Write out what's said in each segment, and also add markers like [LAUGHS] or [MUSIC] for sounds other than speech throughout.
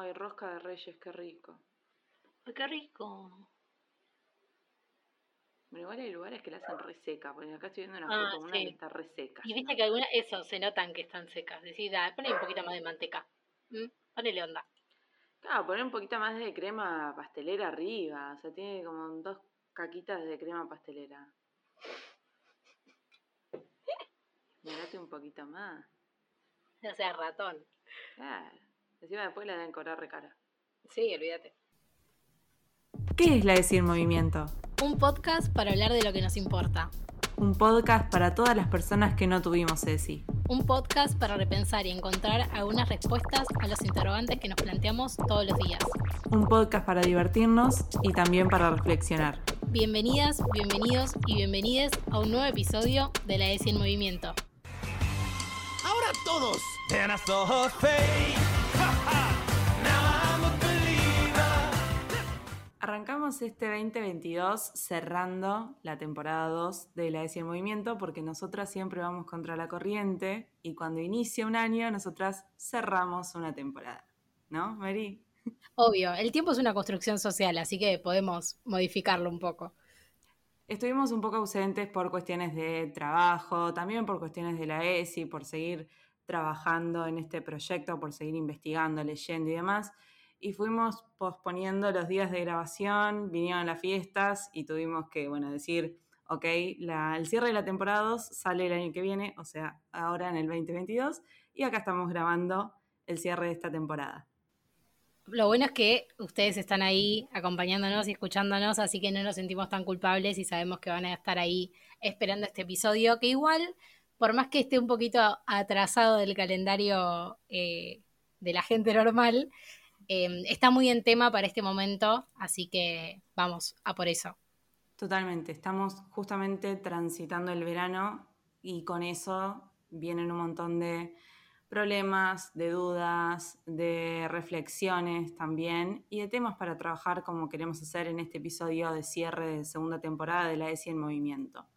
Ay, rosca de reyes, qué rico. Ay, qué rico. Bueno, igual hay lugares que la hacen reseca, porque acá estoy viendo una Ah, foto, una que está reseca. Y viste que algunas, eso, se notan que están secas. Decís, da, ponle un poquito más de manteca. ¿Mm? Ponele onda. Claro, poner un poquito más de crema pastelera arriba. O sea, tiene como dos caquitas de crema pastelera. [LAUGHS] Mirate un poquito más. O sea, ratón. Claro. Encima después la deben cobrar recara. Sí, olvídate. ¿Qué es la ESI en movimiento? Un podcast para hablar de lo que nos importa. Un podcast para todas las personas que no tuvimos ESI. Un podcast para repensar y encontrar algunas respuestas a los interrogantes que nos planteamos todos los días. Un podcast para divertirnos y también para reflexionar. Bienvenidas, bienvenidos y bienvenides a un nuevo episodio de la ESI en Movimiento. Ahora todos. Arrancamos este 2022 cerrando la temporada 2 de la ESI en movimiento porque nosotras siempre vamos contra la corriente y cuando inicia un año nosotras cerramos una temporada. ¿No, Mary? Obvio, el tiempo es una construcción social, así que podemos modificarlo un poco. Estuvimos un poco ausentes por cuestiones de trabajo, también por cuestiones de la ESI, por seguir trabajando en este proyecto, por seguir investigando, leyendo y demás. Y fuimos posponiendo los días de grabación, vinieron las fiestas y tuvimos que, bueno, decir, ok, el cierre de la temporada 2 sale el año que viene, o sea, ahora en el 2022, y acá estamos grabando el cierre de esta temporada. Lo bueno es que ustedes están ahí acompañándonos y escuchándonos, así que no nos sentimos tan culpables y sabemos que van a estar ahí esperando este episodio, que igual, por más que esté un poquito atrasado del calendario eh, de la gente normal, eh, está muy en tema para este momento, así que vamos a por eso. Totalmente, estamos justamente transitando el verano y con eso vienen un montón de problemas, de dudas, de reflexiones también y de temas para trabajar como queremos hacer en este episodio de cierre de segunda temporada de la ESI en movimiento.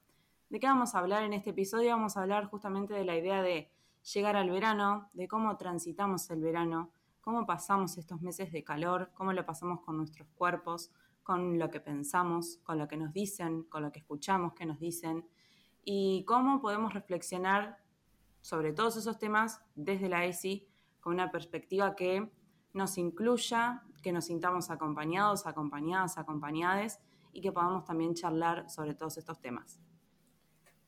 ¿De qué vamos a hablar en este episodio? Vamos a hablar justamente de la idea de llegar al verano, de cómo transitamos el verano, cómo pasamos estos meses de calor, cómo lo pasamos con nuestros cuerpos, con lo que pensamos, con lo que nos dicen, con lo que escuchamos que nos dicen y cómo podemos reflexionar sobre todos esos temas desde la ESI con una perspectiva que nos incluya, que nos sintamos acompañados, acompañadas, acompañades y que podamos también charlar sobre todos estos temas.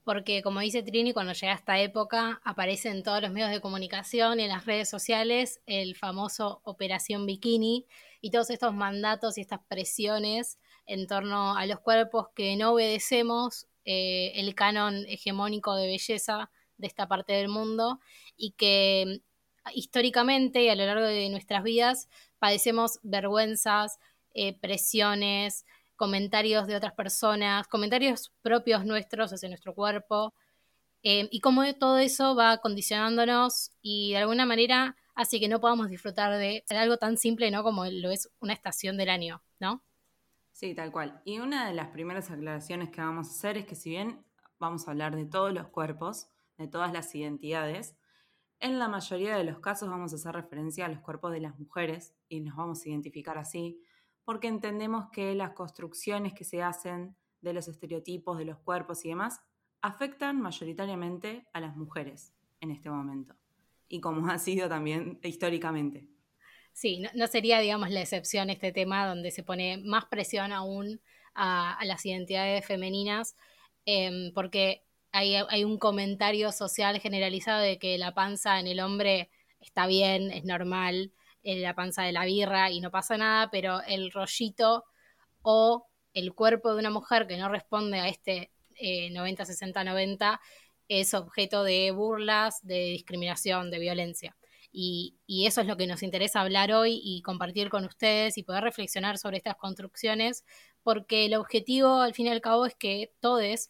Porque como dice Trini, cuando llega esta época aparece en todos los medios de comunicación, en las redes sociales, el famoso Operación Bikini y todos estos mandatos y estas presiones en torno a los cuerpos que no obedecemos eh, el canon hegemónico de belleza de esta parte del mundo y que históricamente y a lo largo de nuestras vidas padecemos vergüenzas, eh, presiones, comentarios de otras personas, comentarios propios nuestros hacia nuestro cuerpo, eh, y cómo todo eso va condicionándonos y de alguna manera hace que no podamos disfrutar de algo tan simple, ¿no? Como lo es una estación del año, ¿no? Sí, tal cual. Y una de las primeras aclaraciones que vamos a hacer es que si bien vamos a hablar de todos los cuerpos, de todas las identidades, en la mayoría de los casos vamos a hacer referencia a los cuerpos de las mujeres y nos vamos a identificar así, porque entendemos que las construcciones que se hacen de los estereotipos de los cuerpos y demás afectan mayoritariamente a las mujeres en este momento, y como [LAUGHS] ha sido también históricamente. Sí, no, no sería, digamos, la excepción este tema donde se pone más presión aún a, las identidades femeninas, eh, porque hay, un comentario social generalizado de que la panza en el hombre está bien, es normal, eh, la panza de la birra y no pasa nada, pero el rollito o el cuerpo de una mujer que no responde a este eh, 90, 60, 90 es objeto de burlas, de discriminación, de violencia. Y, y, eso es lo que nos interesa hablar hoy y compartir con ustedes y poder reflexionar sobre estas construcciones, porque el objetivo al fin y al cabo es que todos,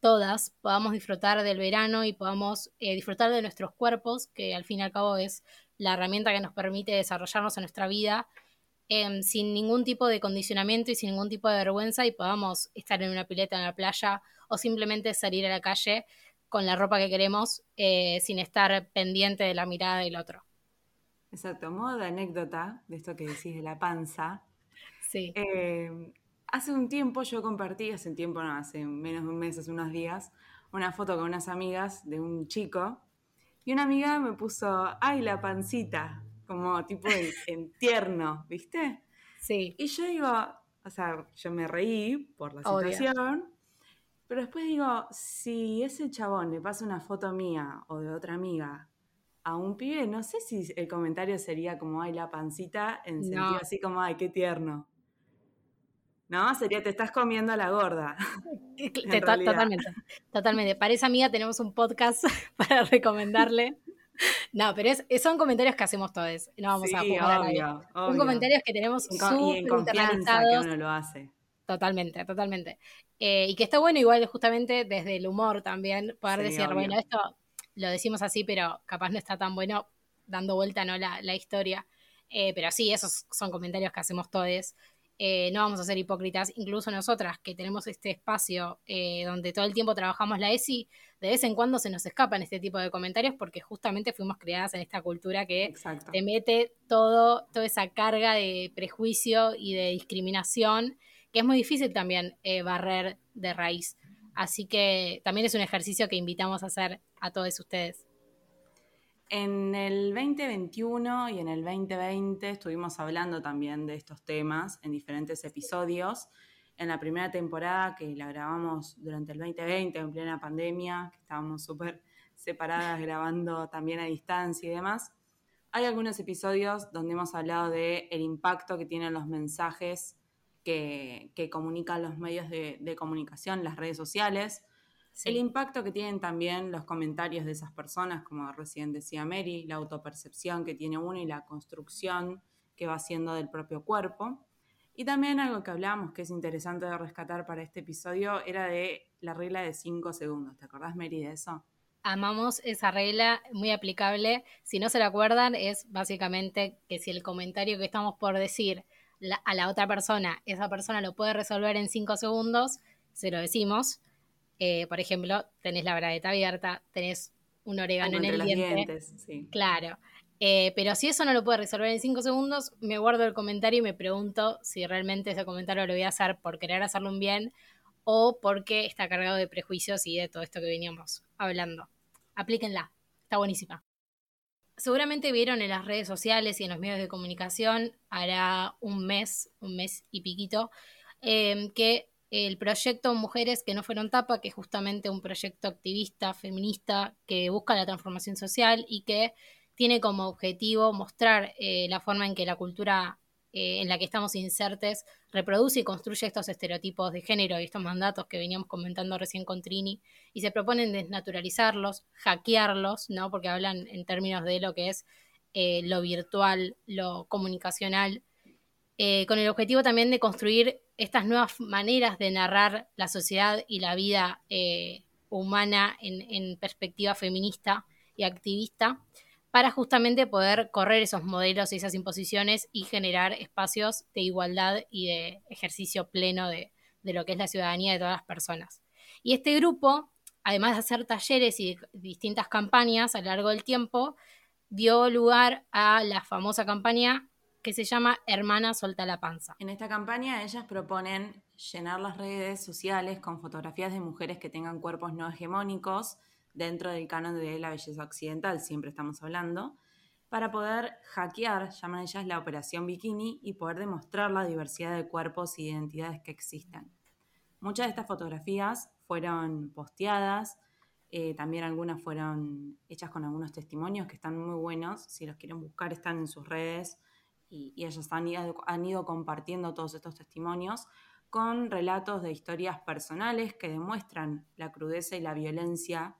todas, podamos disfrutar del verano y podamos eh, disfrutar de nuestros cuerpos, que al fin y al cabo es la herramienta que nos permite desarrollarnos en nuestra vida eh, sin ningún tipo de condicionamiento y sin ningún tipo de vergüenza y podamos estar en una pileta en la playa o simplemente salir a la calle con la ropa que queremos eh, sin estar pendiente de la mirada del otro. Exacto, modo de anécdota de esto que decís de la panza. Sí. Eh, hace un tiempo yo compartí, hace un tiempo no, hace menos de un mes, hace unos días, una foto con unas amigas de un chico y una amiga me puso, ay, la pancita, como tipo en, [LAUGHS] en tierno, ¿viste? Sí. Y yo digo, o sea, yo me reí por la Obvio. situación, pero después digo, si ese chabón le pasa una foto mía o de otra amiga a un pibe, no sé si el comentario sería como, ay, la pancita, en sentido así como, ay, qué tierno. No, sería, te estás comiendo a la gorda. [LAUGHS] Totalmente, totalmente. Para esa amiga tenemos un podcast [LAUGHS] para recomendarle. No, pero es, son comentarios que hacemos todos. No vamos a Sí, juzgar a nadie. obvio, Son obvio. comentarios que tenemos súper confianza que internalizados. uno lo hace. Totalmente, totalmente. Eh, y que está bueno igual justamente desde el humor también poder Sí, decir, obvio. bueno, esto lo decimos así, pero capaz no está tan bueno dando vuelta no la, la historia. Eh, pero sí, esos son comentarios que hacemos todos. Eh, no vamos a ser hipócritas, incluso nosotras que tenemos este espacio eh, donde todo el tiempo trabajamos la ESI, de vez en cuando se nos escapan este tipo de comentarios porque justamente fuimos criadas en esta cultura que Exacto. te mete todo, toda esa carga de prejuicio y de discriminación, que es muy difícil también eh, barrer de raíz. Así que también es un ejercicio que invitamos a hacer a todos ustedes. En el 2021 y en el 2020 estuvimos hablando también de estos temas en diferentes episodios. En la primera temporada que la grabamos durante el 2020, en plena pandemia, que estábamos súper separadas grabando también a distancia y demás, hay algunos episodios donde hemos hablado de el impacto que tienen los mensajes que, que comunican los medios de, de comunicación, las redes sociales, el impacto que tienen también los comentarios de esas personas, como recién decía Mary, la autopercepción que tiene uno y la construcción que va haciendo del propio cuerpo. Y también algo que hablábamos que es interesante de rescatar para este episodio era de la regla de 5 segundos. ¿Te acordás, Mary, de eso? Amamos esa regla, muy aplicable. Si no se la acuerdan, es básicamente que si el comentario que estamos por decir la- a la otra persona, esa persona lo puede resolver en cinco segundos, se lo decimos. Eh, por ejemplo, tenés la bragueta abierta, tenés un orégano en el diente. dientes, sí. Claro. Eh, pero si eso no lo puede resolver en cinco segundos, me guardo el comentario y me pregunto si realmente ese comentario lo voy a hacer por querer hacerlo un bien o porque está cargado de prejuicios y de todo esto que veníamos hablando. Aplíquenla, está buenísima. Seguramente vieron en las redes sociales y en los medios de comunicación, hará un mes, un mes y piquito, eh, que el proyecto Mujeres que no fueron tapa, que es justamente un proyecto activista, feminista, que busca la transformación social y que tiene como objetivo mostrar eh, la forma en que la cultura eh, en la que estamos insertes reproduce y construye estos estereotipos de género y estos mandatos que veníamos comentando recién con Trini y se proponen desnaturalizarlos, hackearlos, ¿no? Porque hablan en términos de lo que es eh, lo virtual, lo comunicacional, eh, con el objetivo también de construir estas nuevas maneras de narrar la sociedad y la vida eh, humana en, en perspectiva feminista y activista para justamente poder correr esos modelos y esas imposiciones y generar espacios de igualdad y de ejercicio pleno de, de lo que es la ciudadanía de todas las personas. Y este grupo, además de hacer talleres y distintas campañas a lo largo del tiempo, dio lugar a la famosa campaña que se llama Hermana Solta la Panza. En esta campaña ellas proponen llenar las redes sociales con fotografías de mujeres que tengan cuerpos no hegemónicos dentro del canon de la belleza occidental, siempre estamos hablando, para poder hackear, llaman ellas la operación bikini, y poder demostrar la diversidad de cuerpos e identidades que existen. Muchas de estas fotografías fueron posteadas, eh, también algunas fueron hechas con algunos testimonios que están muy buenos, si los quieren buscar están en sus redes y, y ellas han ido, compartiendo todos estos testimonios con relatos de historias personales que demuestran la crudeza y la violencia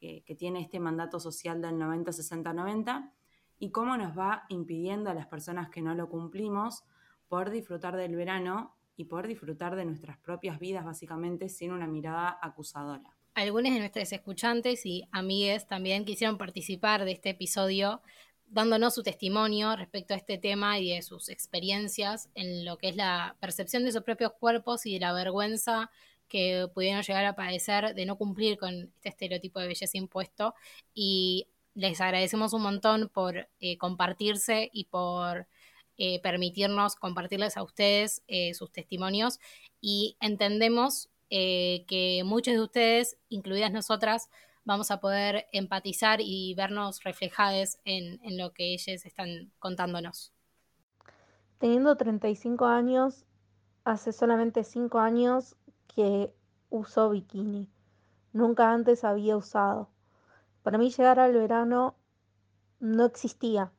eh, que tiene este mandato social del 90-60-90 y cómo nos va impidiendo a las personas que no lo cumplimos poder disfrutar del verano y poder disfrutar de nuestras propias vidas básicamente sin una mirada acusadora. Algunos de nuestros escuchantes y amigues también quisieron participar de este episodio dándonos su testimonio respecto a este tema y de sus experiencias en lo que es la percepción de sus propios cuerpos y de la vergüenza que pudieron llegar a padecer de no cumplir con este estereotipo de belleza impuesto. Y les agradecemos un montón por eh, compartirse y por eh, permitirnos compartirles a ustedes eh, sus testimonios y entendemos que muchos de ustedes, incluidas nosotras, vamos a poder empatizar y vernos reflejadas en, lo que ellos están contándonos. Teniendo 35 años, hace solamente 5 años que uso bikini. Nunca antes había usado. Para mí llegar al verano no existía.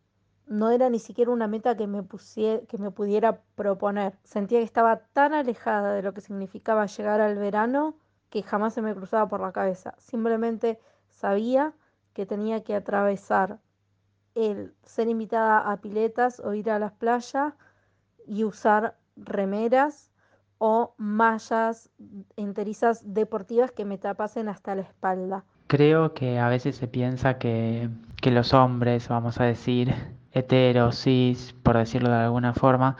No era ni siquiera una meta que me, que me pudiera proponer. Sentía que estaba tan alejada de lo que significaba llegar al verano que jamás se me cruzaba por la cabeza. Simplemente sabía que tenía que atravesar el ser invitada a piletas o ir a las playas y usar remeras o mallas enterizas deportivas que me tapasen hasta la espalda. Creo que a veces se piensa que, los hombres, vamos a decir, heteros, cis, por decirlo de alguna forma,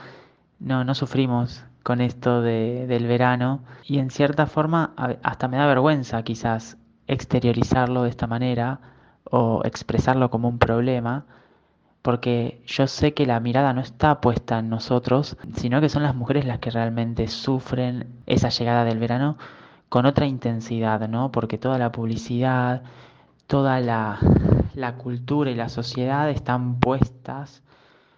no, no sufrimos con esto de, del verano y en cierta forma hasta me da vergüenza quizás exteriorizarlo de esta manera o expresarlo como un problema, porque yo sé que la mirada no está puesta en nosotros, sino que son las mujeres las que realmente sufren esa llegada del verano con otra intensidad, ¿no? Porque toda la publicidad, toda la, cultura y la sociedad están puestas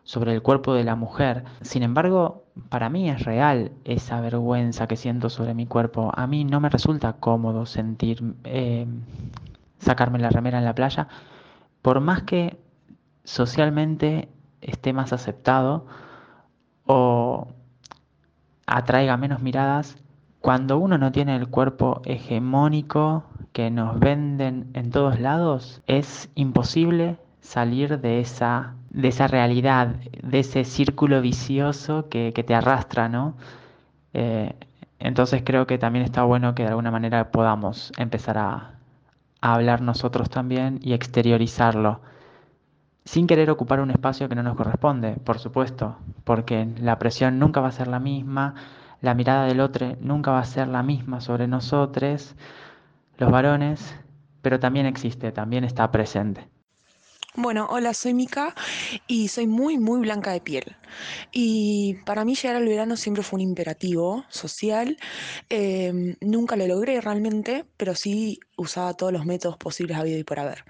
sobre el cuerpo de la mujer. Sin embargo, para mí es real esa vergüenza que siento sobre mi cuerpo. A mí no me resulta cómodo sentir eh, sacarme la remera en la playa, por más que socialmente esté más aceptado o atraiga menos miradas, cuando uno no tiene el cuerpo hegemónico que nos venden en todos lados, es imposible salir de esa, de esa realidad, de ese círculo vicioso que, te arrastra, ¿no? Eh, entonces creo que también está bueno que de alguna manera podamos empezar a, a hablar nosotros también y exteriorizarlo, sin querer ocupar un espacio que no nos corresponde, por supuesto, porque la presión nunca va a ser la misma, la mirada del otro nunca va a ser la misma sobre nosotros, los varones, pero también existe, también está presente. Bueno, hola, soy Mika y soy muy, muy blanca de piel. Y para mí llegar al verano siempre fue un imperativo social. Em, nunca lo logré realmente, pero sí usaba todos los métodos posibles habido y por haber.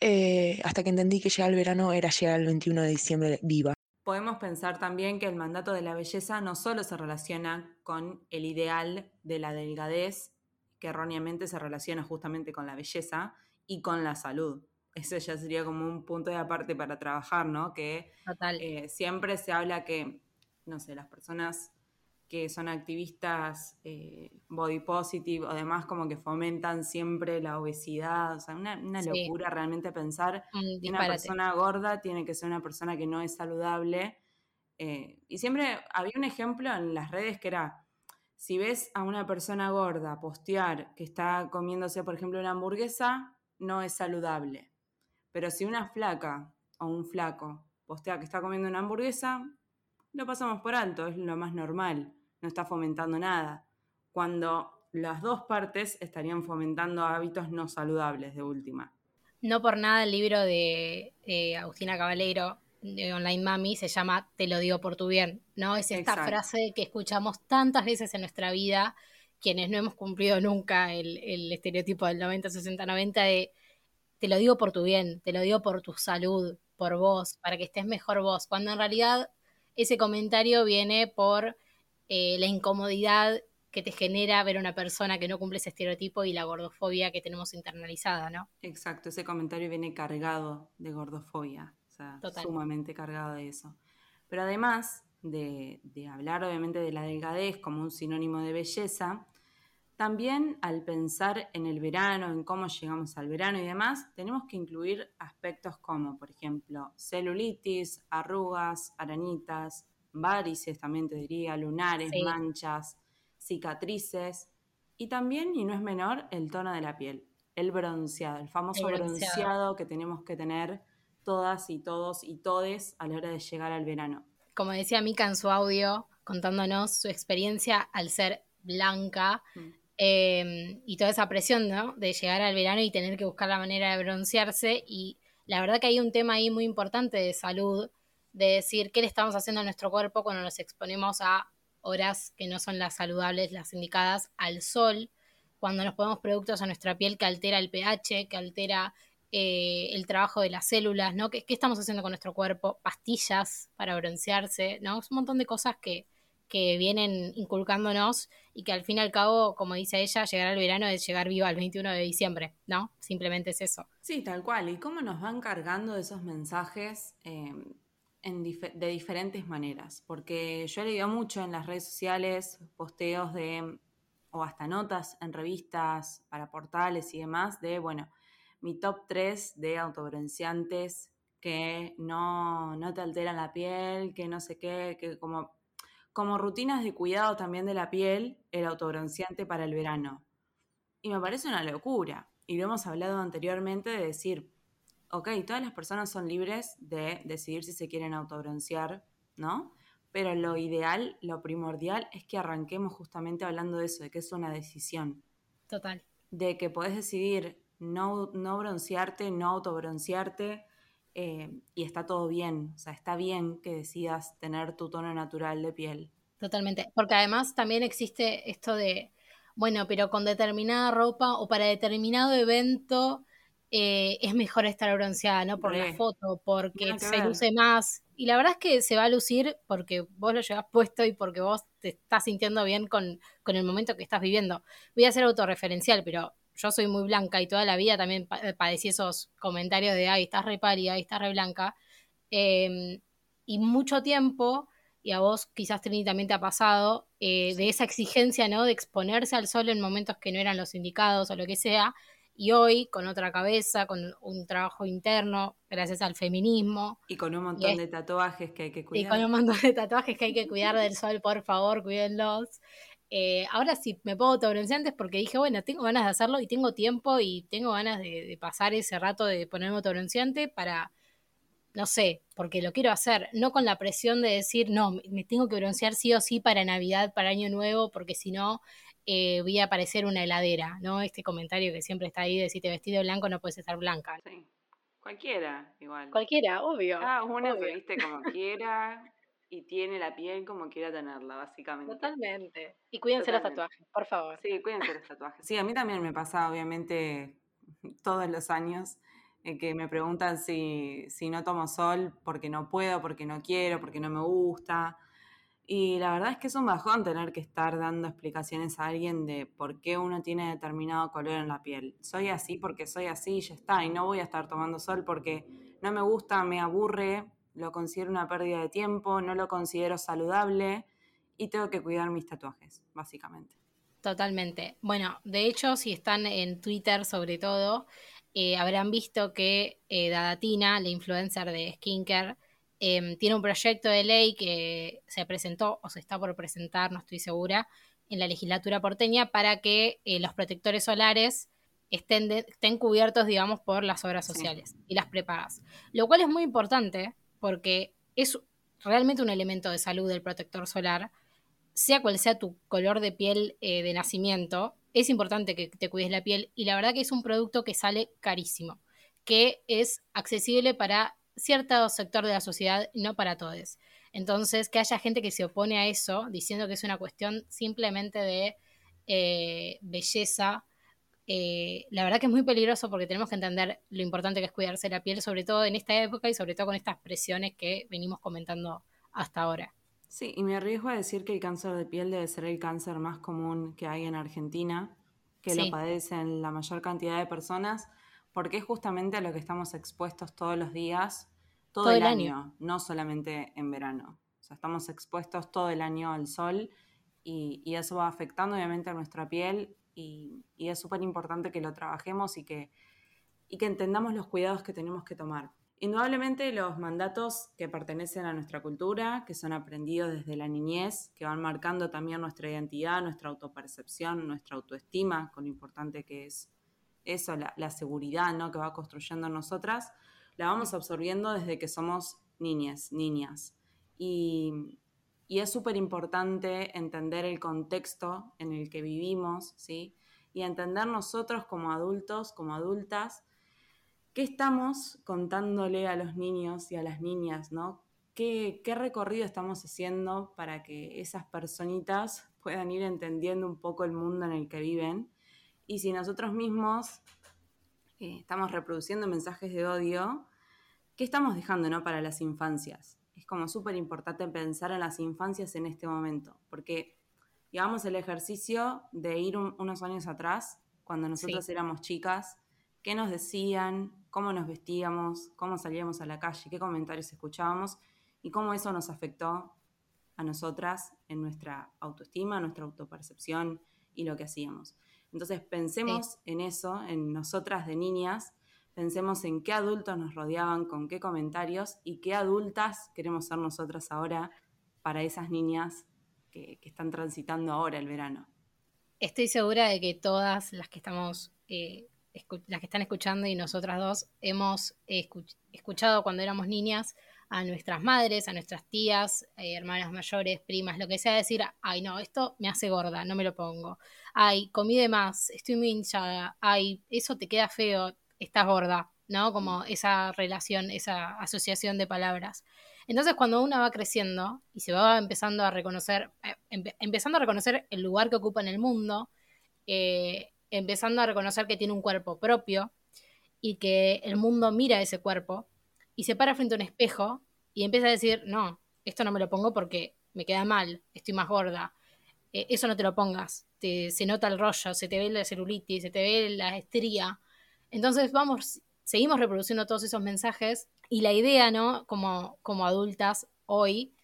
Eh, hasta que entendí que llegar al verano era llegar el 21 de diciembre viva. Podemos pensar también que el mandato de la belleza no solo se relaciona con el ideal de la delgadez, que erróneamente se relaciona justamente con la belleza y con la salud ese ya sería como un punto de aparte para trabajar, ¿no? Que eh, siempre se habla que, no sé, las personas que son activistas eh, body positive o demás como que fomentan siempre la obesidad, o sea, una, locura realmente pensar que una persona gorda tiene que ser una persona que no es saludable. Eh, y siempre había un ejemplo en las redes que era, si ves a una persona gorda postear que está comiéndose, por ejemplo, una hamburguesa, no es saludable. Pero si una flaca o un flaco postea que está comiendo una hamburguesa, lo pasamos por alto, es lo más normal, no está fomentando nada. Cuando las dos partes estarían fomentando hábitos no saludables de última. No por nada el libro de Agustina Caballero de Online Mami se llama Te lo digo por tu bien, ¿no? Es esta frase que escuchamos tantas veces en nuestra vida, quienes no hemos cumplido nunca el, el estereotipo del 90, 60, 90 de te lo digo por tu bien, te lo digo por tu salud, por vos, para que estés mejor vos, cuando en realidad ese comentario viene por eh, la incomodidad que te genera ver a una persona que no cumple ese estereotipo y la gordofobia que tenemos internalizada, ¿no? Exacto, ese comentario viene cargado de gordofobia, o sea, sumamente cargado de eso. Pero además de, de hablar obviamente de la delgadez como un sinónimo de belleza, también al pensar en el verano, en cómo llegamos al verano y demás, tenemos que incluir aspectos como, por ejemplo, celulitis, arrugas, arañitas, varices, también te diría, lunares, manchas, cicatrices y también, y no es menor, el tono de la piel, el bronceado, el famoso bronceado. que tenemos que tener todas y todos y todes a la hora de llegar al verano. Como decía Mika en su audio, contándonos su experiencia al ser blanca, mm. Em, y toda esa presión, ¿no? De llegar al verano y tener que buscar la manera de broncearse y la verdad que hay un tema ahí muy importante de salud, de decir qué le estamos haciendo a nuestro cuerpo cuando nos exponemos a horas que no son las saludables, las indicadas al sol, cuando nos ponemos productos a nuestra piel que altera el pH, que altera eh, el trabajo de las células, ¿no? ¿Qué, ¿Qué, estamos haciendo con nuestro cuerpo? Pastillas para broncearse, ¿no? Es un montón de cosas que, que vienen inculcándonos y que al fin y al cabo, como dice ella, llegar al verano es llegar vivo al 21 de diciembre, ¿no? Simplemente es eso. Sí, tal cual. ¿Y cómo nos van cargando esos mensajes eh, en de diferentes maneras? Porque yo leído mucho en las redes sociales posteos de, o hasta notas en revistas para portales y demás, de, bueno, mi top 3 de autobronceantes que no, no te alteran la piel, que no sé qué, que como como rutinas de cuidado también de la piel, el autobronceante para el verano. Y me parece una locura. Y lo hemos hablado anteriormente de decir, ok, todas las personas son libres de decidir si se quieren autobroncear, ¿no? Pero lo ideal, lo primordial es que arranquemos justamente hablando de eso, de que es una decisión. Total. De que podés decidir no, no broncearte, no autobroncearte, eh, y está todo bien, o sea, está bien que decidas tener tu tono natural de piel. Totalmente, porque además también existe esto de, bueno, pero con determinada ropa o para determinado evento eh, es mejor estar bronceada, ¿no? Por la foto, porque se luce más. Y la verdad es que se va a lucir porque vos lo llevas puesto y porque vos te estás sintiendo bien con, con el momento que estás viviendo. Voy a ser autorreferencial, pero yo soy muy blanca y toda la vida también eh, padecí esos comentarios de, ay, estás re pálida, ay, estás re blanca. Em, y mucho tiempo, y a vos quizás Trini también te ha pasado, eh, de esa exigencia, ¿no? De exponerse al sol en momentos que no eran los indicados o lo que sea. Y hoy, con otra cabeza, con un trabajo interno, gracias al feminismo. Y con un montón de tatuajes que hay que cuidar. Y con un montón de tatuajes que hay que cuidar del sol, por favor, cuídenlos. Eh, ahora sí me pongo autobronceantes porque dije, bueno, tengo ganas de hacerlo y tengo tiempo y tengo ganas de, pasar ese rato de ponerme autobronceante para, no sé, porque lo quiero hacer, no con la presión de decir, no, me tengo que broncear sí o sí para Navidad, para Año Nuevo, porque si no eh, voy a parecer una heladera, ¿no? Este comentario que siempre está ahí de si te vestido blanco no puedes estar blanca. Sí. Cualquiera, igual. Cualquiera, obvio. Ah, uno se viste como [LAUGHS] quiera y tiene la piel como quiera tenerla, básicamente. Totalmente. Y cuídense los tatuajes, por favor. Sí, cuídense los tatuajes. Sí, a mí también me pasa, obviamente, [LAUGHS] todos los años, eh, que me preguntan si, si no tomo sol porque no puedo, porque no quiero, porque no me gusta. Y la verdad es que es un bajón tener que estar dando explicaciones a alguien de por qué uno tiene determinado color en la piel. Soy así porque soy así y ya está. Y no voy a estar tomando sol porque no me gusta, me aburre, lo considero una pérdida de tiempo, no lo considero saludable y tengo que cuidar mis tatuajes, básicamente. Totalmente. Bueno, de hecho, si están en Twitter sobre todo, eh, habrán visto que eh, Dadatina, la influencer de skincare, em, tiene un proyecto de ley que se presentó o se está por presentar, no estoy segura, en la legislatura porteña para que eh, los protectores solares estén, estén, cubiertos, digamos, por las obras sociales y las prepagas. Lo cual es muy importante porque es realmente un elemento de salud del protector solar, sea cual sea tu color de piel eh, de nacimiento, es importante que te cuides la piel y la verdad que es un producto que sale carísimo, que es accesible para cierto sector de la sociedad, no para todos. Entonces, que haya gente que se opone a eso, diciendo que es una cuestión simplemente de eh, belleza eh, la verdad que es muy peligroso porque tenemos que entender lo importante que es cuidarse la piel, sobre todo en esta época y sobre todo con estas presiones que venimos comentando hasta ahora. Sí, y me arriesgo a decir que el cáncer de piel debe ser el cáncer más común que hay en Argentina, que lo padecen la mayor cantidad de personas, porque es justamente a lo que estamos expuestos todos los días, todo, el, año, no solamente en verano. O sea, estamos expuestos todo el año al sol y, y eso va afectando obviamente a nuestra piel y, es súper importante que lo trabajemos y que, y que entendamos los cuidados que tenemos que tomar. Indudablemente los mandatos que pertenecen a nuestra cultura, que son aprendidos desde la niñez, que van marcando también nuestra identidad, nuestra autopercepción, nuestra autoestima, con lo importante que es eso, la, seguridad ¿no? que va construyendo en nosotras, la vamos absorbiendo desde que somos niñas, niñas. Y, y es súper importante entender el contexto en el que vivimos, ¿sí? Y entender nosotros como adultos, como adultas, ¿qué estamos contándole a los niños y a las niñas, ¿no? ¿Qué, qué recorrido estamos haciendo para que esas personitas puedan ir entendiendo un poco el mundo en el que viven? Y si nosotros mismos eh, estamos reproduciendo mensajes de odio, ¿qué estamos dejando ¿no? para las infancias? Es como súper importante pensar en las infancias en este momento, porque llevamos el ejercicio de ir un- unos años atrás, cuando nosotros éramos chicas, qué nos decían, cómo nos vestíamos, cómo salíamos a la calle, qué comentarios escuchábamos y cómo eso nos afectó a nosotras en nuestra autoestima, nuestra autopercepción y lo que hacíamos. Entonces pensemos en eso, en nosotras de niñas, pensemos en qué adultos nos rodeaban, con qué comentarios y qué adultas queremos ser nosotras ahora para esas niñas que, están transitando ahora el verano. Estoy segura de que todas las que estamos, eh, las que están escuchando y nosotras dos, hemos escuch- escuchado cuando éramos niñas a nuestras madres, a nuestras tías, eh, hermanas mayores, primas, lo que sea, decir, ay no, esto me hace gorda, no me lo pongo. Ay, comí de más, estoy muy hinchada, ay, eso te queda feo, estás gorda, ¿no? Como esa relación, esa asociación de palabras. Entonces, cuando uno va creciendo y se va empezando a reconocer, eh, empe- empezando a reconocer el lugar que ocupa en el mundo, eh, empezando a reconocer que tiene un cuerpo propio y que el mundo mira ese cuerpo y se para frente a un espejo y empieza a decir, no, esto no me lo pongo porque me queda mal, estoy más gorda, eh, eso no te lo pongas, se nota el rollo, se te ve la celulitis, se te ve la estría. Entonces vamos, seguimos reproduciendo todos esos mensajes y la idea, ¿no? Como, como adultas hoy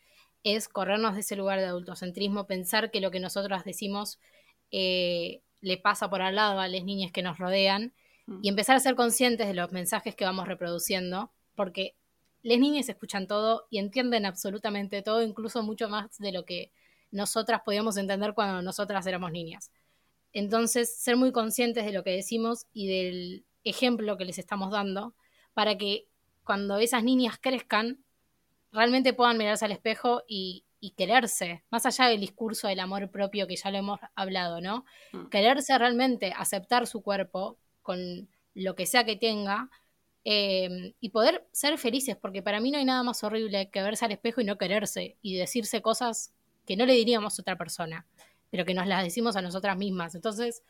es corrernos de ese lugar de adultocentrismo, pensar que lo que nosotras decimos eh, le pasa por al lado a las niñas que nos rodean Mm. y empezar a ser conscientes de los mensajes que vamos reproduciendo, porque las niñas escuchan todo y entienden absolutamente todo, incluso mucho más de lo que nosotras podíamos entender cuando nosotras éramos niñas. Entonces, ser muy conscientes de lo que decimos y del ejemplo que les estamos dando para que cuando esas niñas crezcan, realmente puedan mirarse al espejo y, y quererse, más allá del discurso del amor propio que ya lo hemos hablado, ¿no? Mm. Quererse realmente, aceptar su cuerpo con lo que sea que tenga eh, y poder ser felices, porque para mí no hay nada más horrible que verse al espejo y no quererse y decirse cosas que no le diríamos a otra persona, pero que nos las decimos a nosotras mismas. Entonces,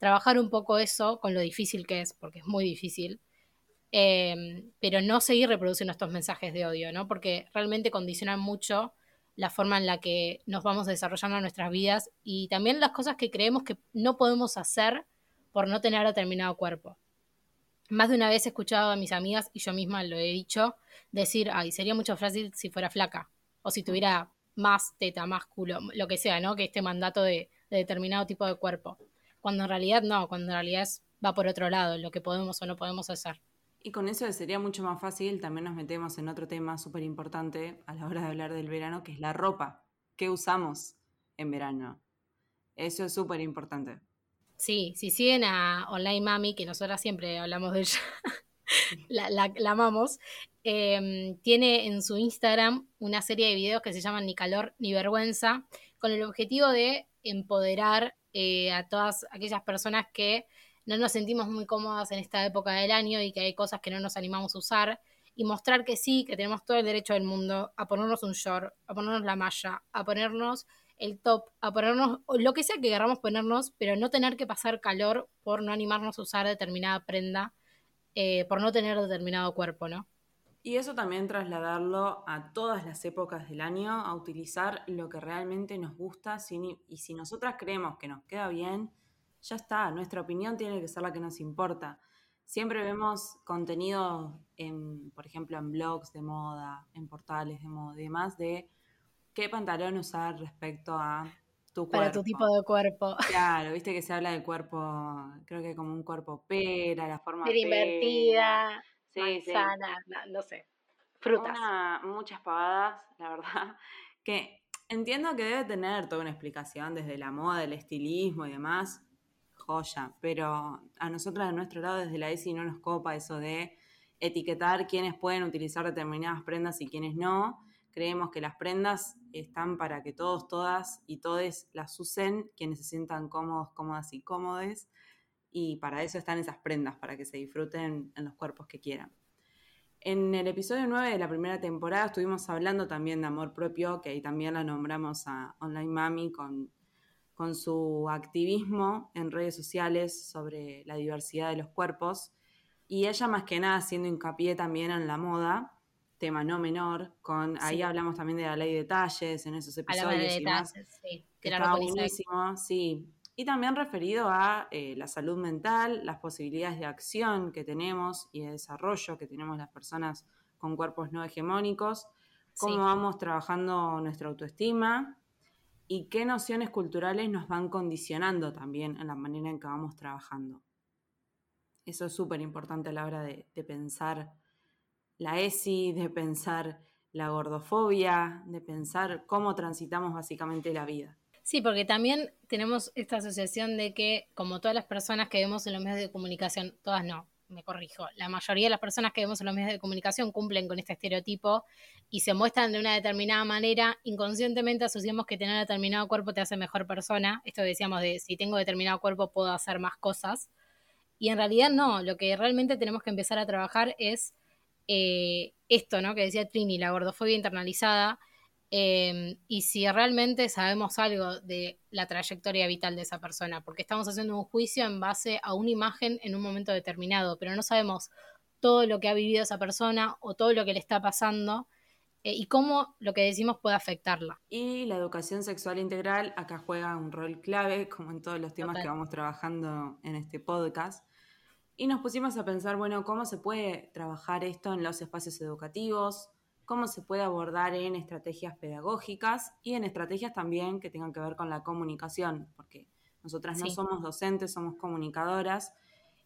trabajar un poco eso con lo difícil que es, porque es muy difícil, eh, pero no seguir reproduciendo estos mensajes de odio, ¿no? Porque realmente condicionan mucho la forma en la que nos vamos desarrollando nuestras vidas y también las cosas que creemos que no podemos hacer por no tener determinado cuerpo. Más de una vez he escuchado a mis amigas, y yo misma lo he dicho, decir, ay, sería mucho fácil si fuera flaca, o si tuviera más teta, más culo, lo que sea, ¿no? Que este mandato de determinado tipo de cuerpo. Cuando en realidad no, cuando en realidad es- va por otro lado, lo que podemos o no podemos hacer. Y con eso sería mucho más fácil, también nos metemos en otro tema súper importante a la hora de hablar del verano, que es la ropa. ¿Qué usamos en verano? Eso es súper importante. Sí, si siguen a Online Mami, que nosotras siempre hablamos de ella, [LAUGHS] la, la- la amamos, eh, tiene en su Instagram una serie de videos que se llaman Ni calor ni vergüenza, con el objetivo de empoderar eh, a todas aquellas personas que no nos sentimos muy cómodas en esta época del año y que hay cosas que no nos animamos a usar y mostrar que sí, que tenemos todo el derecho del mundo a ponernos un short, a ponernos la malla, a ponernos el top, a ponernos lo que sea que queramos ponernos, pero no tener que pasar calor por no animarnos a usar determinada prenda, eh, por no tener determinado cuerpo, ¿no? Y eso también trasladarlo a todas las épocas del año, a utilizar lo que realmente nos gusta sin- y si nosotras creemos que nos queda bien, ya está, nuestra opinión tiene que ser la que nos importa. Siempre vemos contenido, en, por ejemplo, en blogs de moda, en portales de moda y demás, de qué pantalón usar respecto a tu cuerpo. Para tu tipo de cuerpo. Claro, viste que se habla del cuerpo, creo que como un cuerpo pera, la forma pera. invertida, Sí, sí. no, no sé. Frutas. Una- muchas pavadas, la verdad, [LAUGHS] que entiendo que debe tener toda una explicación desde la moda, el estilismo y demás, joya, pero a nosotros de nuestro lado desde la ESI no nos copa eso de etiquetar quiénes pueden utilizar determinadas prendas y quiénes no. Creemos que las prendas están para que todos, todas y todes las usen, quienes se sientan cómodos, cómodas y cómodes. Y para eso están esas prendas, para que se disfruten en los cuerpos que quieran. En el episodio 9 de la primera temporada estuvimos hablando también de amor propio, que ahí también la nombramos a Online Mami con, con su activismo en redes sociales sobre la diversidad de los cuerpos. Y ella más que nada haciendo hincapié también en la moda, tema no menor, con ahí hablamos también de la ley de detalles en esos episodios de y más, detalles, sí. que estaba buenísimo, sí. Y también referido a eh, la salud mental, las posibilidades de acción que tenemos y de desarrollo que tenemos las personas con cuerpos no hegemónicos, cómo Sí. vamos trabajando nuestra autoestima y qué nociones culturales nos van condicionando también en la manera en que vamos trabajando. Eso es súper importante a la hora de, de pensar la ESI, de pensar la gordofobia, de pensar cómo transitamos básicamente la vida. Sí, porque también tenemos esta asociación de que, como todas las personas que vemos en los medios de comunicación, todas no, me corrijo, la mayoría de las personas que vemos en los medios de comunicación cumplen con este estereotipo y se muestran de una determinada manera, inconscientemente asociamos que tener determinado cuerpo te hace mejor persona. Esto decíamos de si tengo determinado cuerpo puedo hacer más cosas. Y en realidad no, lo que realmente tenemos que empezar a trabajar es eh, esto, ¿no? Que decía Trini, la gordofobia internalizada. Eh, y si realmente sabemos algo de la trayectoria vital de esa persona, porque estamos haciendo un juicio en base a una imagen en un momento determinado, pero no sabemos todo lo que ha vivido esa persona o todo lo que le está pasando eh, y cómo lo que decimos puede afectarla. Y la educación sexual integral acá juega un rol clave, como en todos los temas Total. que vamos trabajando en este podcast. Y nos pusimos a pensar, bueno, cómo se puede trabajar esto en los espacios educativos, cómo se puede abordar en estrategias pedagógicas y en estrategias también que tengan que ver con la comunicación, porque nosotras no somos docentes, somos comunicadoras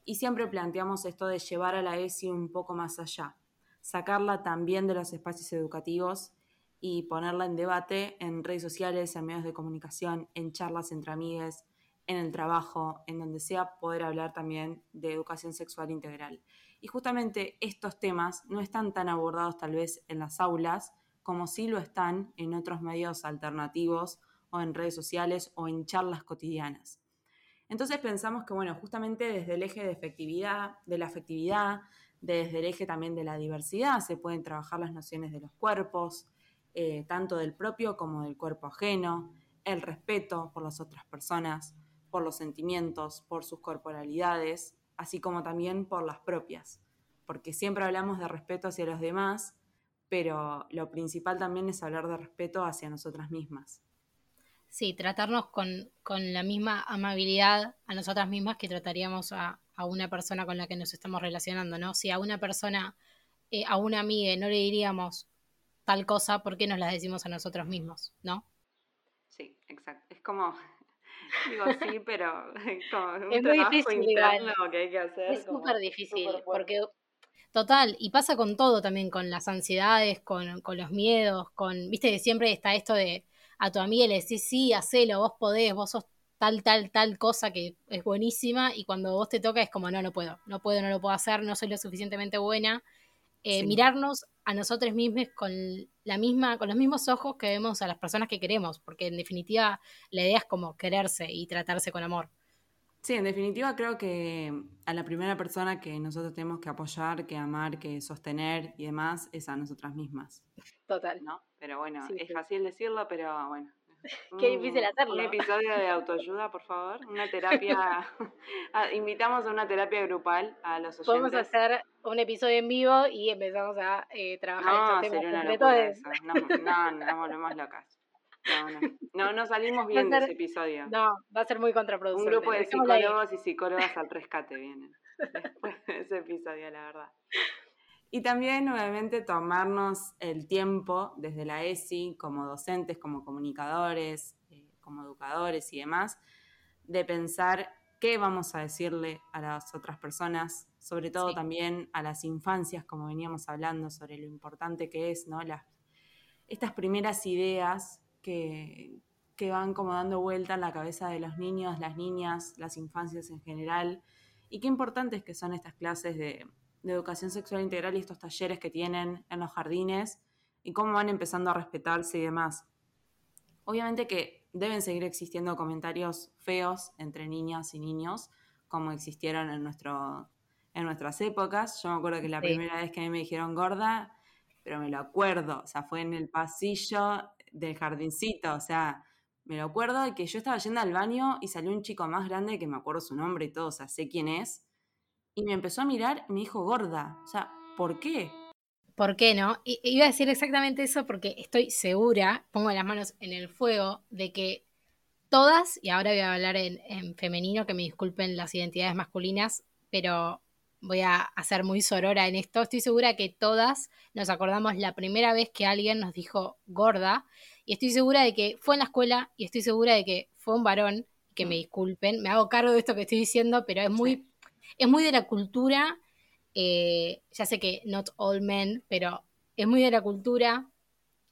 y siempre planteamos esto de llevar a la ESI un poco más allá, sacarla también de los espacios educativos y ponerla en debate en redes sociales, en medios de comunicación, en charlas entre amigues, en el trabajo, en donde sea poder hablar también de educación sexual integral. Y justamente estos temas no están tan abordados tal vez en las aulas como sí lo están en otros medios alternativos o en redes sociales o en charlas cotidianas. Entonces pensamos que, bueno, justamente desde el eje de efectividad, de la afectividad, desde el eje también de la diversidad, se pueden trabajar las nociones de los cuerpos, eh, tanto del propio como del cuerpo ajeno, el respeto por las otras personas, por los sentimientos, por sus corporalidades, así como también por las propias. Porque siempre hablamos de respeto hacia los demás, pero lo principal también es hablar de respeto hacia nosotras mismas. Sí, tratarnos con, con la misma amabilidad a nosotras mismas que trataríamos a, a una persona con la que nos estamos relacionando, ¿no? Si a una persona, eh, a una amiga no le diríamos tal cosa, ¿por qué nos la decimos a nosotros mismos, no? Sí, exacto. Es como, digo sí, pero [LAUGHS] es como un Es muy difícil interno igual. que hay que hacer. Es súper difícil, porque total, y pasa con todo también, con las ansiedades, con, con los miedos, con, viste que siempre está esto de a tu amiga le decís, sí, hacelo, vos podés, vos sos tal, tal, tal cosa que es buenísima, y cuando vos te toca es como, no, no puedo, no puedo, no lo puedo hacer, no soy lo suficientemente buena. Eh, Sí. Mirarnos a nosotros mismos con la misma, con los mismos ojos que vemos a las personas que queremos, porque en definitiva la idea es como quererse y tratarse con amor. Sí, en definitiva creo que a la primera persona que nosotros tenemos que apoyar, que amar, que sostener y demás es a nosotras mismas, Total. ¿no? Pero bueno, Sí, es sí. fácil decirlo, pero bueno. [LAUGHS] Qué Un- difícil hacerlo. Un episodio de autoayuda, por favor. Una terapia. [LAUGHS] [LAUGHS] Ah, Invitamos a una terapia grupal a los oyentes. Podemos hacer un episodio en vivo y empezamos a eh, trabajar No, estos temas sería una de- eso. No, no, no, nos volvemos locas. No, no. No, no salimos bien de ser- ese episodio. No, va a ser muy Un contraproducente. grupo de psicólogos y psicólogas al rescate vienen después de ese episodio, la verdad. Y también, obviamente, tomarnos el tiempo desde la ESI, como docentes, como comunicadores, eh, como educadores y demás, de pensar qué vamos a decirle a las otras personas, sobre todo Sí. también a las infancias, como veníamos hablando, sobre lo importante que es, ¿no? Las, estas primeras ideas que, que van como dando vuelta en la cabeza de los niños, las niñas, las infancias en general, y qué importantes que son estas clases de, de educación sexual integral y estos talleres que tienen en los jardines, y cómo van empezando a respetarse y demás. Obviamente que deben seguir existiendo comentarios feos entre niñas y niños, como existieron en, nuestro, en nuestras épocas. Yo me acuerdo que la Sí. primera vez que a mí me dijeron gorda, pero me lo acuerdo, o sea, fue en el pasillo del jardincito, o sea, me lo acuerdo de que yo estaba yendo al baño y salió un chico más grande que me acuerdo su nombre y todo, o sea, sé quién es, y me empezó a mirar y me dijo gorda, o sea, ¿por qué? ¿Por qué no? I- iba a decir exactamente eso porque estoy segura, pongo las manos en el fuego, de que todas, y ahora voy a hablar en, en femenino, que me disculpen las identidades masculinas, pero voy a hacer muy sorora en esto. Estoy segura que todas nos acordamos la primera vez que alguien nos dijo gorda, y estoy segura de que fue en la escuela, y estoy segura de que fue un varón, que me Mm. disculpen, me hago cargo de esto que estoy diciendo, pero es muy, es muy de la cultura eh, ya sé que not all men, pero es muy de la cultura,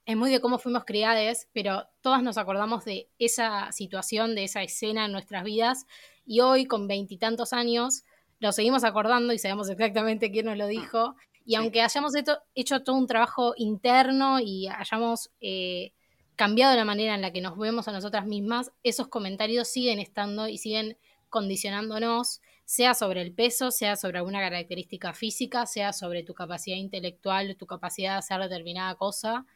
es muy de cómo fuimos criadas, pero todas nos acordamos de esa situación, de esa escena en nuestras vidas, y hoy con veintitantos años nos seguimos acordando y sabemos exactamente quién nos lo dijo, y Sí. aunque hayamos hecho, hecho todo un trabajo interno y hayamos eh, cambiado la manera en la que nos vemos a nosotras mismas, esos comentarios siguen estando y siguen condicionándonos, sea sobre el peso, sea sobre alguna característica física, sea sobre tu capacidad intelectual, tu capacidad de hacer determinada cosa.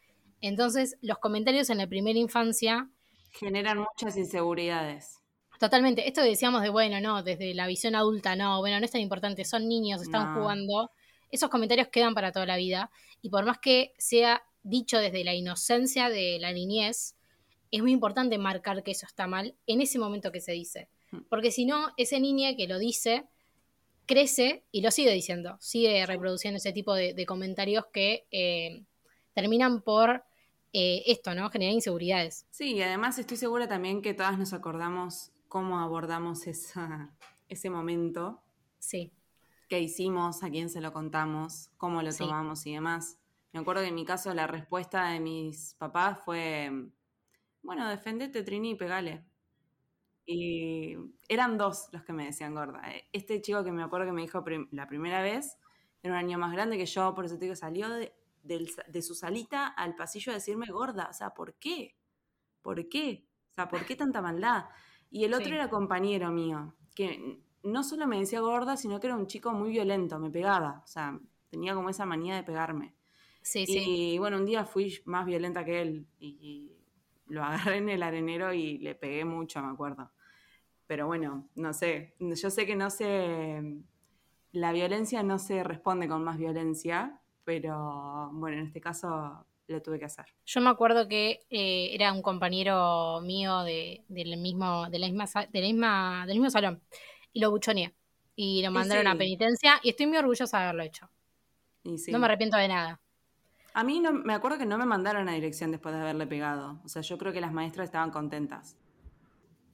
Entonces, los comentarios en la primera infancia, Generan muchas inseguridades. totalmente, esto que decíamos de, bueno, no, desde la visión adulta, no, bueno, no es tan importante, son niños, están No. jugando, esos comentarios quedan para toda la vida, y por más que sea dicho desde la inocencia de la niñez, es muy importante marcar que eso está mal en ese momento que se dice. Mm. Porque si no, ese niño que lo dice crece y lo sigue diciendo, sigue reproduciendo ese tipo de, de comentarios que eh, terminan por eh, esto, ¿no? Generar inseguridades. Sí, y además estoy segura también que todas nos acordamos cómo abordamos esa, ese momento, Sí, qué hicimos, a quién se lo contamos, cómo lo Sí. tomamos y demás. Me acuerdo que en mi caso la respuesta de mis papás fue, bueno, defendete Trini y pegale. Y eran dos los que me decían gorda. Este chico que me acuerdo que me dijo prim- la primera vez, era un año más grande que yo, por eso te digo, salió de, de su salita al pasillo a decirme gorda. O sea, ¿por qué? ¿Por qué? O sea, ¿por qué tanta maldad? Y el otro Sí. era compañero mío, que no solo me decía gorda, sino que era un chico muy violento, me pegaba. O sea, tenía como esa manía de pegarme. sí, sí. Y bueno, un día fui más violenta que él y, y lo agarré en el arenero y le pegué mucho, me acuerdo. Pero bueno, no sé, yo sé que no se... La violencia no se responde con más violencia, pero bueno, en este caso lo tuve que hacer. Yo me acuerdo que eh, era un compañero mío de, del mismo, de la misma, de la misma, del mismo salón y lo buchoneé y lo mandaron a penitencia y estoy muy orgullosa de haberlo hecho. Sí. No me arrepiento de nada. A mí no, me acuerdo que no me mandaron a dirección después de haberle pegado. O sea, yo creo que las maestras estaban contentas.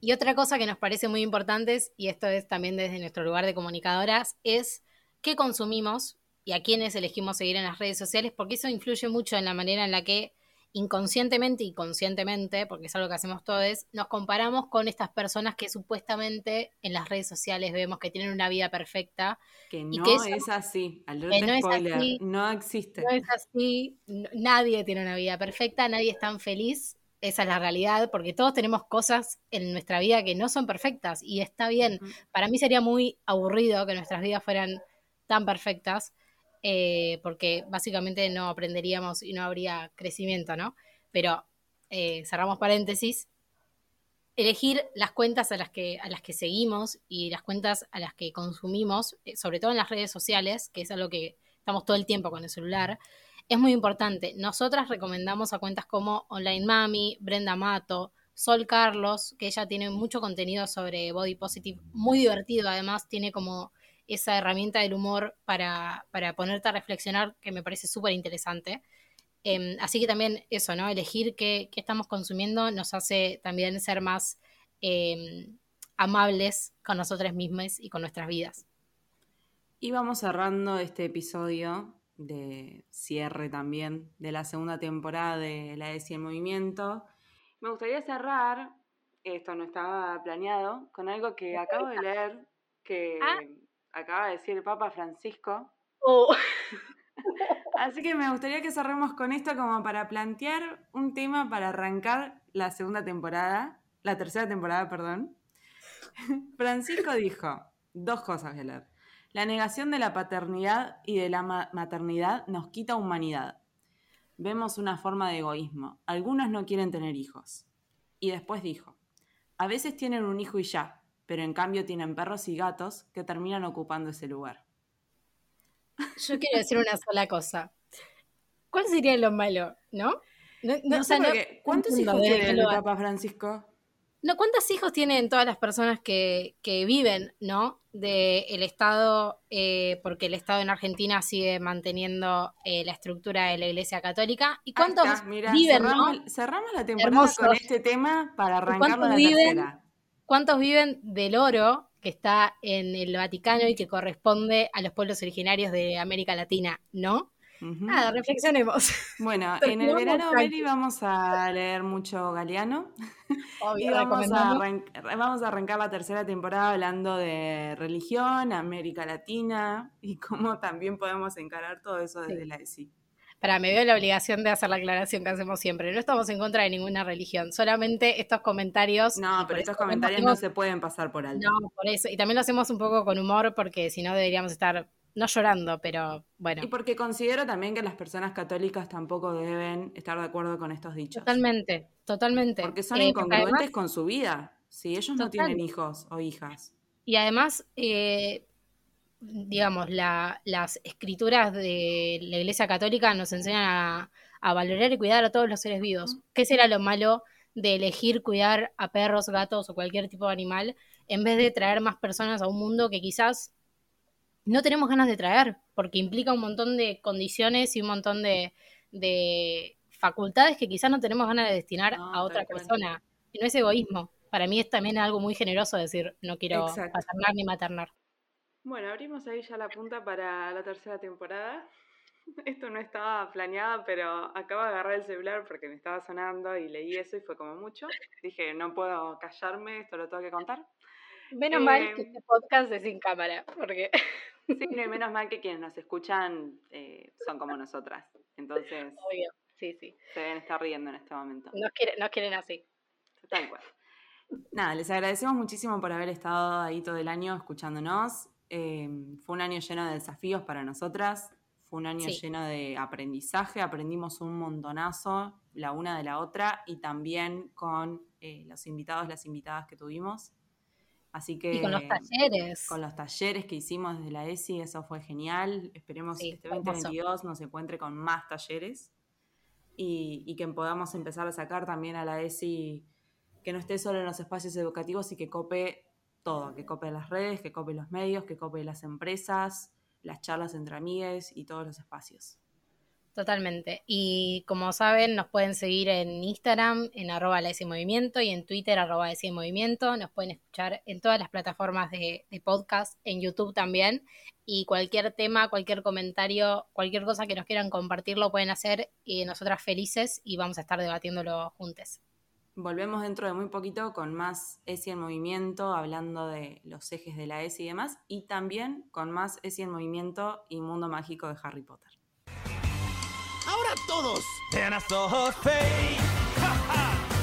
Y otra cosa que nos parece muy importante, y esto es también desde nuestro lugar de comunicadoras, es qué consumimos y a quiénes elegimos seguir en las redes sociales, porque eso influye mucho en la manera en la que inconscientemente y conscientemente, porque es algo que hacemos todos, nos comparamos con estas personas que supuestamente en las redes sociales vemos que tienen una vida perfecta. Que Y no que eso- es así. Que no es spoiler. así. No existe. No es así, nadie tiene una vida perfecta, nadie es tan feliz, esa es la realidad, porque todos tenemos cosas en nuestra vida que no son perfectas y está bien. Para mí sería muy aburrido que nuestras vidas fueran tan perfectas, eh, porque básicamente no aprenderíamos y no habría crecimiento, ¿no? Pero eh, cerramos paréntesis. Elegir las cuentas a las que, a las que seguimos y las cuentas a las que consumimos, eh, sobre todo en las redes sociales, que es algo que estamos todo el tiempo con el celular, es muy importante. Nosotras recomendamos a cuentas como Online Mami, Brenda Mato, Sol Carlos, que ella tiene mucho contenido sobre body positive, muy divertido además, tiene como esa herramienta del humor para, para ponerte a reflexionar que me parece súper interesante. Eh, así que también eso, ¿no? Elegir qué, qué estamos consumiendo nos hace también ser más eh, amables con nosotras mismas y con nuestras vidas. Y vamos cerrando este episodio de cierre también de la segunda temporada de La ESI en Movimiento. Me gustaría cerrar, esto no estaba planeado, con algo que acabo de leer que Ah. Acaba de decir el Papa Francisco. Oh. [LAUGHS] Así que me gustaría que cerremos con esto como para plantear un tema para arrancar la segunda temporada, la tercera temporada, perdón. [LAUGHS] Francisco dijo, Dos cosas leer. La negación de la paternidad y de la ma- maternidad nos quita humanidad. Vemos una forma de egoísmo. Algunos no quieren tener hijos. Y después dijo, a veces tienen un hijo y ya, pero en cambio tienen perros y gatos que terminan ocupando ese lugar. Yo quiero decir una sola cosa. ¿Cuál sería lo malo? ¿No? No, no, No o sé. ¿Cuántos hijos tiene el Papa Francisco? No, ¿cuántos hijos tienen todas las personas que, que viven, ¿no? Del Estado, eh, porque el Estado en Argentina sigue manteniendo eh, la estructura de la Iglesia Católica. ¿Y cuántos está, viven, cerramos, ¿no? cerramos la temporada Hermoso. con este tema para arrancar la viven? tercera. ¿Cuántos viven del oro que está en el Vaticano y que corresponde a los pueblos originarios de América Latina, ¿no? Nada, reflexionemos. Bueno, [LAUGHS] en el verano. Meli, vamos a leer mucho Galeano [LAUGHS] y Obvio, vamos a, recomendamos. arran- vamos a arrancar la tercera temporada hablando de religión, América Latina y cómo también podemos encarar todo eso desde Sí. la ESI. Para, me veo la obligación de hacer la aclaración que hacemos siempre. No estamos en contra de ninguna religión, solamente estos comentarios. No, pero estos comentarios no se pueden pasar por alto. No, por eso. Y también lo hacemos un poco con humor porque si no deberíamos estar, no llorando, pero bueno. Y porque considero también que las personas católicas tampoco deben estar de acuerdo con estos dichos. Totalmente, totalmente. Porque son Eh, porque incongruentes además- con su vida. Si ellos no tienen hijos o hijas. Y además, eh, digamos, la- las escrituras de la Iglesia Católica nos enseñan a, a valorar y cuidar a todos los seres vivos. ¿Qué será lo malo de elegir cuidar a perros, gatos o cualquier tipo de animal en vez de traer más personas a un mundo que quizás no tenemos ganas de traer? Porque implica un montón de condiciones y un montón de, de facultades que quizás no tenemos ganas de destinar No, a otra persona. Y no es egoísmo. Para mí es también algo muy generoso decir, no quiero Exacto. paternar ni maternar. Bueno, abrimos ahí ya la punta para la tercera temporada. [LAUGHS] Esto no estaba planeado, pero acabo de agarrar el celular porque me estaba sonando y leí eso y fue como mucho. Dije, no puedo callarme, esto lo tengo que contar. Menos Eh, mal que este podcast es sin cámara, porque [LAUGHS] Sí, no, y menos mal que quienes nos escuchan eh, son como nosotras. Entonces obvio, sí, sí. se deben estar riendo en este momento. Nos nos quieren así. Tal cual. Nada, les agradecemos muchísimo por haber estado ahí todo el año escuchándonos. Eh, fue un año lleno de desafíos para nosotras. Fue un año Sí. lleno de aprendizaje. Aprendimos un montonazo la una de la otra y también con eh, los invitados, las invitadas que tuvimos. Así que Y con los talleres. con los talleres que hicimos desde la ESI, eso fue genial. Esperemos Sí, este hermoso. 2022 nos encuentre con más talleres y, y que podamos empezar a sacar también a la ESI que no esté solo en los espacios educativos y que cope todo, que cope las redes, que cope los medios, que cope las empresas, las charlas entre amigues y todos los espacios. Totalmente. Y como saben, nos pueden seguir en Instagram, en arroba la Movimiento y en Twitter, arroba S Movimiento. Nos pueden escuchar en todas las plataformas de, de podcast, en YouTube también. Y cualquier tema, cualquier comentario, cualquier cosa que nos quieran compartir, lo pueden hacer y nosotras felices y vamos a estar debatiéndolo juntos. Volvemos dentro de muy poquito con más ESI en movimiento, hablando de los ejes de la ESI y demás, y también con más ESI en movimiento y mundo mágico de Harry Potter. Ahora todos. [LAUGHS]